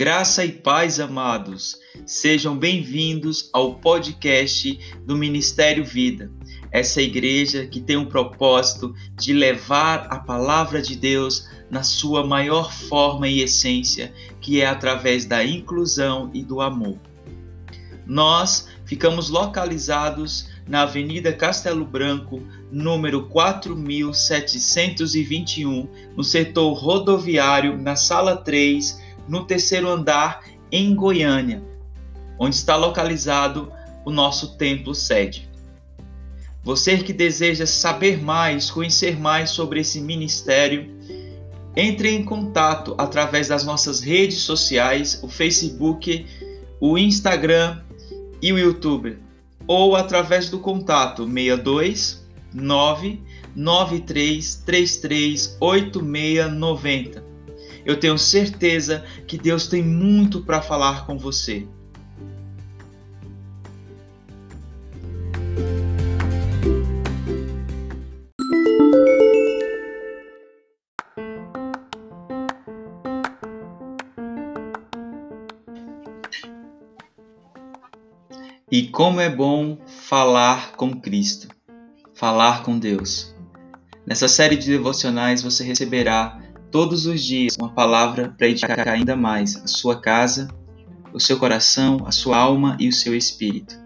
Graça e paz, amados. Sejam bem-vindos ao podcast do Ministério Vida. Essa igreja que tem o propósito de levar a palavra de Deus na sua maior forma e essência, que é através da inclusão e do amor. Nós ficamos localizados na Avenida Castelo Branco, número 4721, no setor rodoviário, na sala 3 no terceiro andar em Goiânia, onde está localizado o nosso templo sede. Você que deseja saber mais, conhecer mais sobre esse ministério, entre em contato através das nossas redes sociais, o Facebook, o Instagram e o YouTube, ou através do contato 62 993 33 8690 eu tenho certeza que Deus tem muito para falar com você. E como é bom falar com Cristo, falar com Deus. Nessa série de devocionais você receberá todos os dias uma palavra para edificar ainda mais a sua casa, o seu coração, a sua alma e o seu espírito.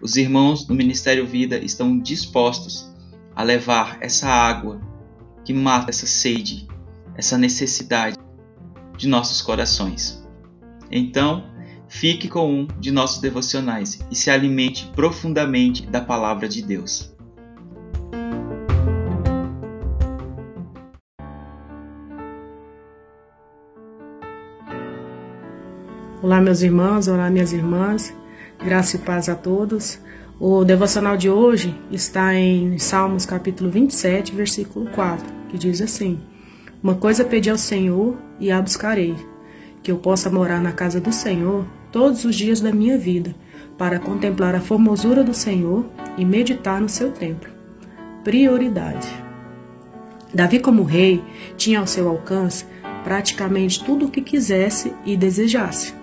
Os irmãos do Ministério Vida estão dispostos a levar essa água que mata essa sede, essa necessidade de nossos corações. Então, fique com um de nossos devocionais e se alimente profundamente da palavra de Deus. Olá, meus irmãos, olá, minhas irmãs, graça e paz a todos. O devocional de hoje está em Salmos capítulo 27, versículo 4, que diz assim: Uma coisa pedi ao Senhor e a buscarei, que eu possa morar na casa do Senhor todos os dias da minha vida, para contemplar a formosura do Senhor e meditar no seu templo. Prioridade. Davi, como rei, tinha ao seu alcance praticamente tudo o que quisesse e desejasse.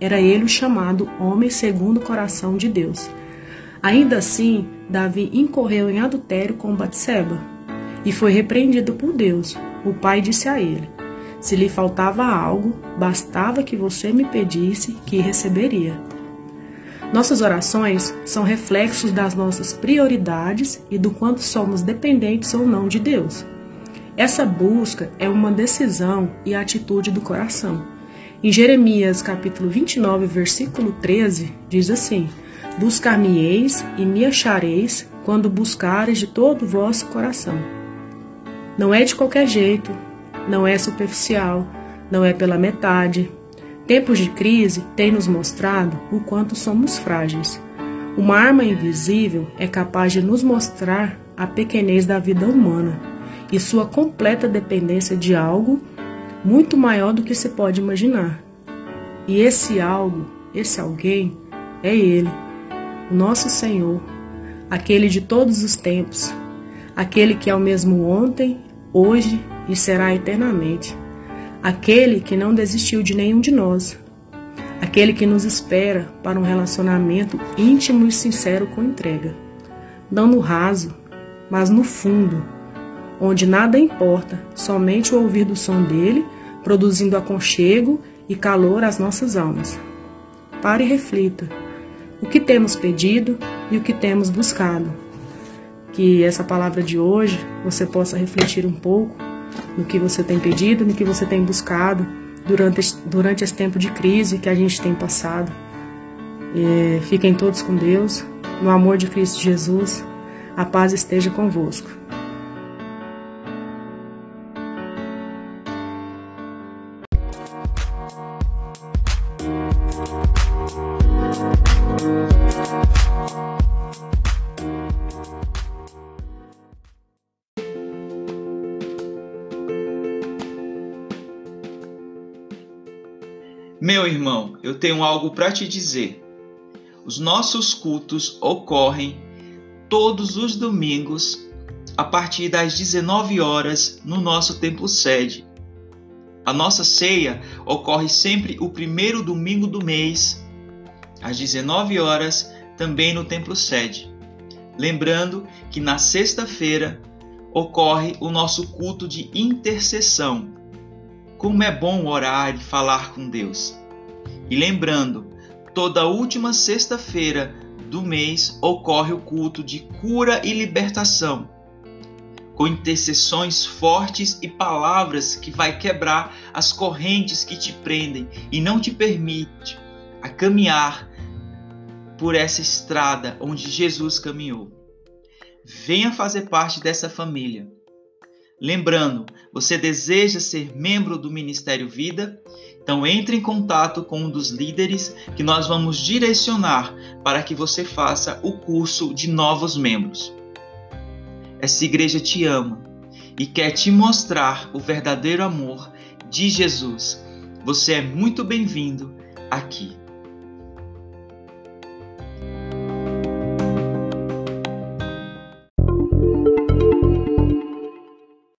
Era ele o chamado homem segundo o coração de Deus. Ainda assim, Davi incorreu em adultério com Batseba e foi repreendido por Deus. O pai disse a ele: Se lhe faltava algo, bastava que você me pedisse que receberia. Nossas orações são reflexos das nossas prioridades e do quanto somos dependentes ou não de Deus. Essa busca é uma decisão e atitude do coração. Em Jeremias capítulo 29, versículo 13, diz assim: Buscar-me-eis e me achareis quando buscares de todo o vosso coração. Não é de qualquer jeito, não é superficial, não é pela metade. Tempos de crise têm nos mostrado o quanto somos frágeis. Uma arma invisível é capaz de nos mostrar a pequenez da vida humana e sua completa dependência de algo muito maior do que se pode imaginar. E esse algo, esse alguém, é Ele, o nosso Senhor, aquele de todos os tempos, aquele que é o mesmo ontem, hoje e será eternamente, aquele que não desistiu de nenhum de nós, aquele que nos espera para um relacionamento íntimo e sincero com entrega, não no raso, mas no fundo onde nada importa, somente o ouvir do som dele, produzindo aconchego e calor às nossas almas. Pare e reflita. O que temos pedido e o que temos buscado. Que essa palavra de hoje você possa refletir um pouco no que você tem pedido, no que você tem buscado durante, durante esse tempo de crise que a gente tem passado. E fiquem todos com Deus, no amor de Cristo Jesus. A paz esteja convosco. Meu irmão, eu tenho algo para te dizer. Os nossos cultos ocorrem todos os domingos a partir das 19 horas no nosso templo sede, A nossa ceia ocorre sempre o primeiro domingo do mês, às 19 horas, também no templo sede. Lembrando que na sexta-feira ocorre o nosso culto de intercessão. Como é bom orar e falar com Deus. E lembrando, toda última sexta-feira do mês ocorre o culto de cura e libertação, com intercessões fortes e palavras que vai quebrar as correntes que te prendem e não te permite a caminhar por essa estrada onde Jesus caminhou. Venha fazer parte dessa família. Lembrando, você deseja ser membro do Ministério Vida? Então entre em contato com um dos líderes que nós vamos direcionar para que você faça o curso de novos membros. Essa igreja te ama e quer te mostrar o verdadeiro amor de Jesus. Você é muito bem-vindo aqui.